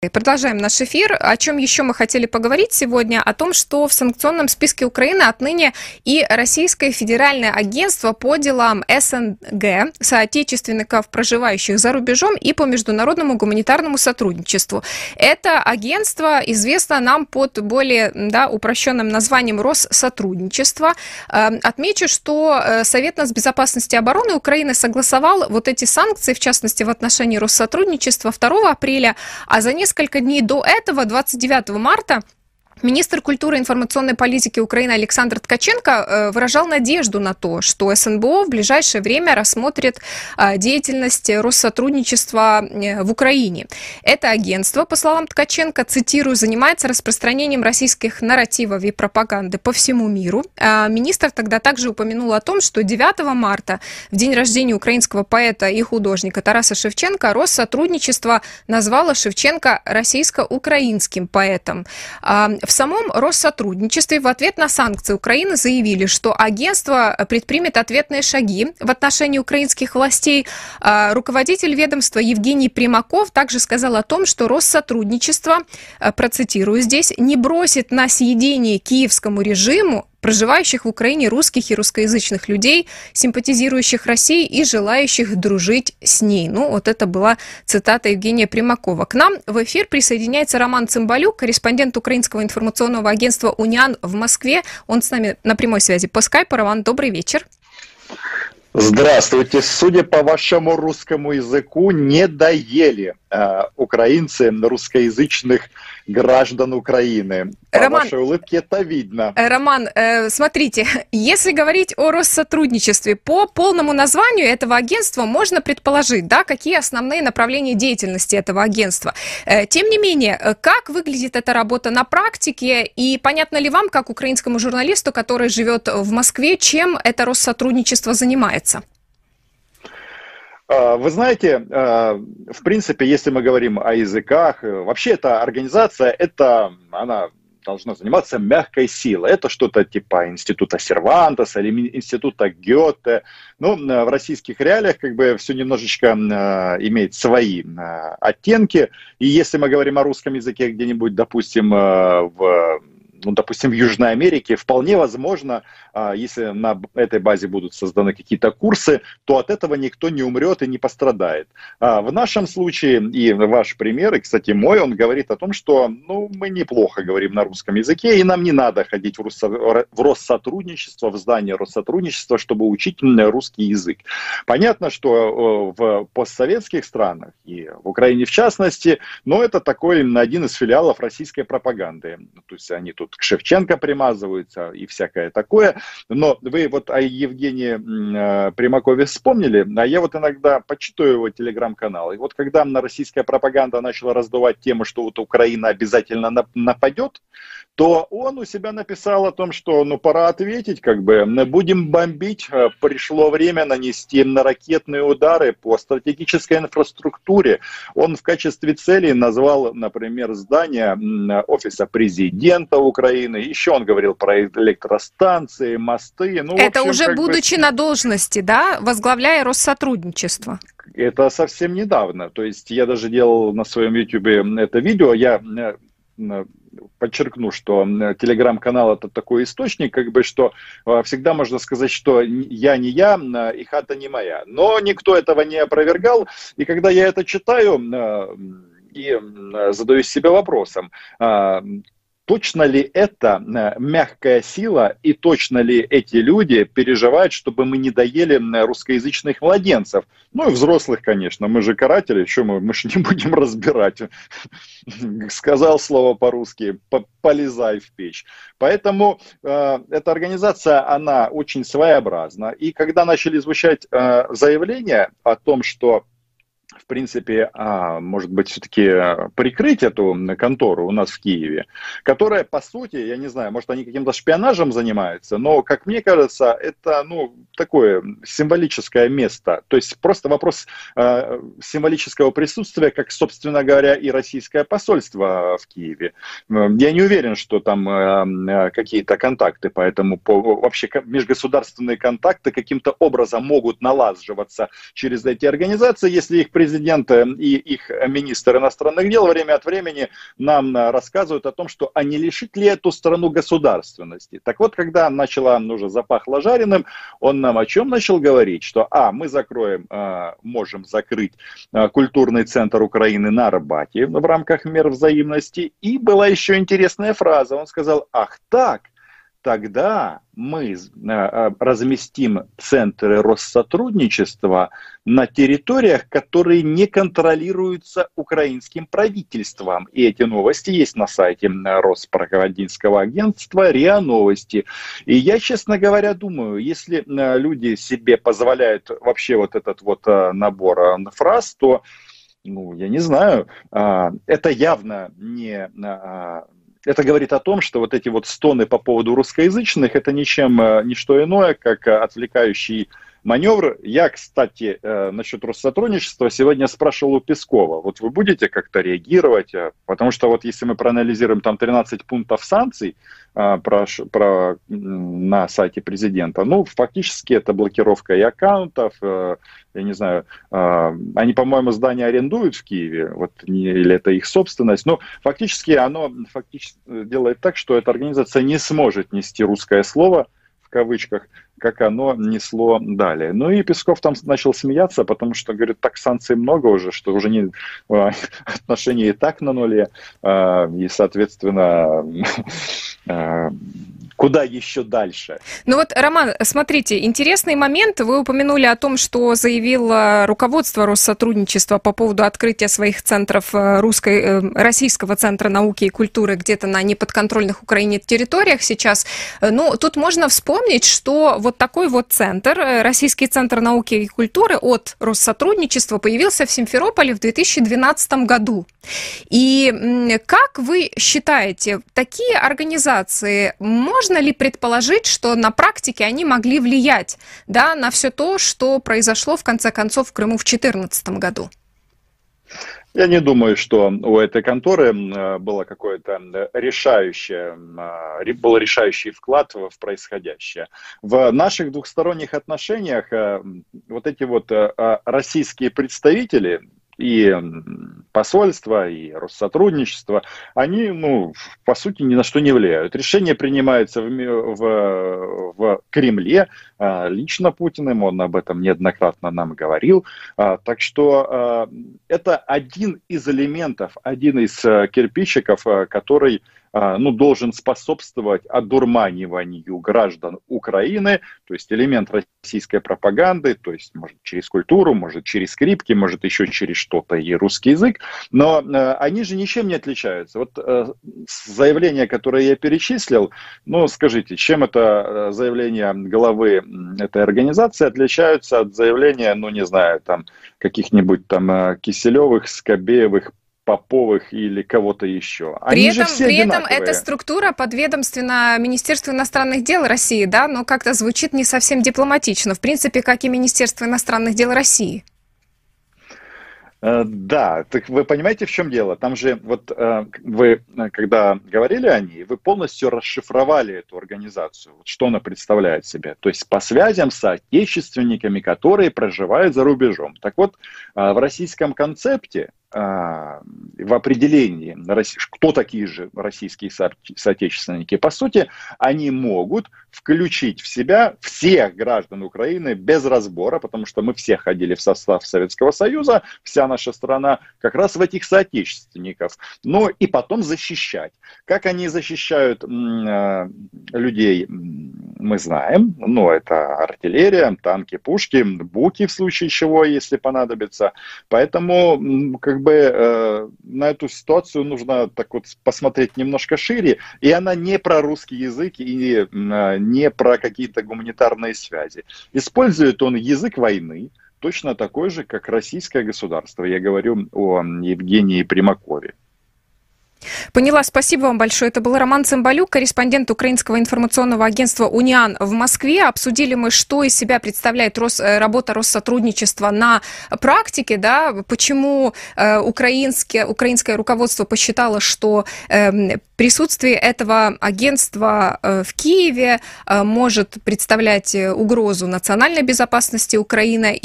Продолжаем наш эфир. О чем еще мы хотели поговорить сегодня? О том, что в санкционном списке Украины отныне и Российское федеральное агентство по делам СНГ, соотечественников, проживающих за рубежом и по международному гуманитарному сотрудничеству. Это агентство известно нам под более да, упрощенным названием Россотрудничество. Эм, отмечу, что э, Совет безопасности и обороны Украины согласовал вот эти санкции, в частности, в отношении Россотрудничества 2 апреля, а за несколько несколько дней до этого, 29 марта, Министр культуры и информационной политики Украины Александр Ткаченко э, выражал надежду на то, что СНБО в ближайшее время рассмотрит э, деятельность Россотрудничества э, в Украине. Это агентство, по словам Ткаченко, цитирую, занимается распространением российских нарративов и пропаганды по всему миру. Министр тогда также упомянул о том, что 9 марта, в день рождения украинского поэта и художника Тараса Шевченко, Россотрудничество назвало Шевченко российско-украинским поэтом. В самом Россотрудничестве в ответ на санкции Украины заявили, что агентство предпримет ответные шаги в отношении украинских властей. А, руководитель ведомства Евгений Примаков также сказал о том, что Россотрудничество, а, процитирую здесь, не бросит на съедение киевскому режиму проживающих в Украине русских и русскоязычных людей, симпатизирующих России и желающих дружить с ней. Ну, вот это была цитата Евгения Примакова. К нам в эфир присоединяется Роман Цымбалюк, корреспондент украинского информационного агентства «Униан» в Москве. Он с нами на прямой связи по скайпу. Роман, добрый вечер. Здравствуйте. Судя по вашему русскому языку, не доели украинцы русскоязычных граждан Украины. По Роман, вашей улыбке это видно. Э, Роман, э, смотрите, если говорить о Россотрудничестве, по полному названию этого агентства можно предположить, да, какие основные направления деятельности этого агентства. Э, тем не менее, как выглядит эта работа на практике и понятно ли вам, как украинскому журналисту, который живет в Москве, чем это Россотрудничество занимается? А, вы знаете, а, в принципе, если мы говорим о языках, э, вообще эта организация, это, она должна заниматься мягкой силой. Это что-то типа института Сервантеса или института Гёте. Ну, в российских реалиях как бы все немножечко э, имеет свои э, оттенки. И если мы говорим о русском языке где-нибудь, допустим, э, в ну, допустим, в Южной Америке, вполне возможно, а, если на этой базе будут созданы какие-то курсы, то от этого никто не умрет и не пострадает. А, в нашем случае, и ваш пример, и, кстати, мой, он говорит о том, что ну, мы неплохо говорим на русском языке, и нам не надо ходить в, Руссо... в Россотрудничество, в здание Россотрудничества, чтобы учить русский язык. Понятно, что в постсоветских странах, и в Украине в частности, но это такой один из филиалов российской пропаганды. То есть они тут к Шевченко примазываются и всякое такое. Но вы вот о Евгении э, Примакове вспомнили, а я вот иногда почитаю его телеграм-канал. И вот когда на российская пропаганда начала раздувать тему, что вот Украина обязательно нападет, то он у себя написал о том, что ну пора ответить, как бы будем бомбить, э, пришло время нанести на ракетные удары по стратегической инфраструктуре. Он в качестве цели назвал, например, здание офиса президента Украины, еще он говорил про электростанции, мосты. Ну, Это общем, уже будучи бы... на должности, да, возглавляя Россотрудничество? Это совсем недавно. То есть я даже делал на своем YouTube это видео. Я э, подчеркну, что телеграм-канал это такой источник, как бы, что а, всегда можно сказать, что я не я, и хата не моя. Но никто этого не опровергал, и когда я это читаю, и задаюсь себе вопросом, точно ли это э, мягкая сила и точно ли эти люди переживают, чтобы мы не доели русскоязычных младенцев? Ну и взрослых, конечно, мы же каратели, что мы, мы же не будем разбирать. Сказал слово по-русски, полезай в печь. Поэтому э, эта организация, она очень своеобразна. И когда начали звучать э, заявления о том, что в принципе, а, может быть, все-таки э, прикрыть эту контору у нас в Киеве, которая, по сути, я не знаю, может, они каким-то шпионажем занимаются, но, как мне кажется, это, ну, такое символическое место. То есть просто вопрос э, символического присутствия, как, собственно говоря, и российское посольство в Киеве. Я не уверен, что там э, э какие-то контакты, поэтому по, вообще межгосударственные контакты каким-то образом могут налаживаться через эти организации, если их президенты и их министр иностранных дел время от времени нам рассказывают о том, что они лишит ли эту страну государственности. Так вот, когда начала уже запахло жареным, он нам о чем начал говорить? Что, а, мы закроем, можем закрыть культурный центр Украины на Арбате в рамках мер взаимности. И была еще интересная фраза. Он сказал, ах так, тогда мы э, разместим центры Россотрудничества на территориях, которые не контролируются украинским правительством. И эти новости есть на сайте Роспропагандинского агентства РИА Новости. И я, честно говоря, думаю, если э, люди себе позволяют вообще вот этот вот э, набор фраз, то ну, я не знаю, а, это явно не это говорит о том, что вот эти вот стоны по поводу русскоязычных это ничем э, не что иное, как э, отвлекающий маневр. Я, кстати, э, насчет Россотрудничества сегодня спрашивал у Пескова. Вот вы будете как-то реагировать? Потому что вот если мы проанализируем там 13 пунктов санкций про, про, на сайте президента, ну, фактически это блокировка и аккаунтов, я не знаю, они, по-моему, здание арендуют в Киеве, вот, или это их собственность, но фактически оно фактически делает так, что эта организация не сможет нести русское слово, в кавычках, как оно несло далее. Ну и Песков там начал смеяться, потому что, говорит, так санкций много уже, что уже не, а, отношения и так на нуле, а, и, соответственно, а, куда еще дальше. Ну вот, Роман, смотрите, интересный момент. Вы упомянули о том, что заявило руководство Россотрудничества по поводу открытия своих центров э, русской, э, российского центра науки и культуры где-то на неподконтрольных Украине территориях сейчас. Ну, тут можно вспомнить, что вот такой вот центр, э, Российский центр науки и культуры от Россотрудничества появился в Симферополе в 2012 году. И как вы считаете, такие организации можно можно ли предположить, что на практике они могли влиять да, на все то, что произошло в конце концов в Крыму в 2014 году? Я не думаю, что у этой конторы было какое-то решающее, был решающий вклад в происходящее. В наших двухсторонних отношениях э, вот эти вот э, российские представители, и посольство, и Россотрудничество, они, ну, по сути, ни на что не влияют. Решение принимается в, в, в Кремле, а, лично Путиным, он об этом неоднократно нам говорил. А, так что а, это один из элементов, один из кирпичиков, который а, ну, должен способствовать одурманиванию граждан Украины, то есть элемент российской пропаганды, то есть, может, через культуру, может, через скрипки, может, еще через что-то и русский язык, но э, они же ничем не отличаются. Вот э, заявление, которое я перечислил, ну, скажите, чем это э, заявление главы этой организации отличаются от заявления, ну, не знаю, там, каких-нибудь там э, Киселевых, Скобеевых, Поповых или кого-то еще. Они при этом, при этом эта структура подведомственна Министерству иностранных дел России, да, но как-то звучит не совсем дипломатично, в принципе, как и Министерство иностранных дел России. Э, да, так вы понимаете, в чем дело? Там же вот э, вы, э, когда говорили о ней, вы полностью расшифровали эту организацию, вот что она представляет себе. То есть по связям с отечественниками, которые проживают за рубежом. Так вот, в российском концепте в определении, кто такие же российские соотечественники, по сути, они могут включить в себя всех граждан Украины без разбора, потому что мы все ходили в состав Советского Союза, вся наша страна как раз в этих соотечественников, но и потом защищать. Как они защищают а, людей, мы знаем, ну, это артиллерия, танки, пушки, буки в случае чего, если понадобится. Поэтому, как бы, э, на эту ситуацию нужно так вот посмотреть немножко шире, и она не про русский язык и э, не про какие-то гуманитарные связи. Использует он язык войны, точно такой же, как российское государство. Я говорю о Евгении Примакове. Поняла, спасибо вам большое. Это был Роман Цымбалюк, корреспондент украинского информационного агентства «Униан» в Москве. Обсудили мы, что из себя представляет Рос, э, работа Россотрудничества на практике, да, почему э, украинское, украинское руководство посчитало, что э, присутствие этого агентства э, в Киеве э, может представлять угрозу национальной безопасности Украины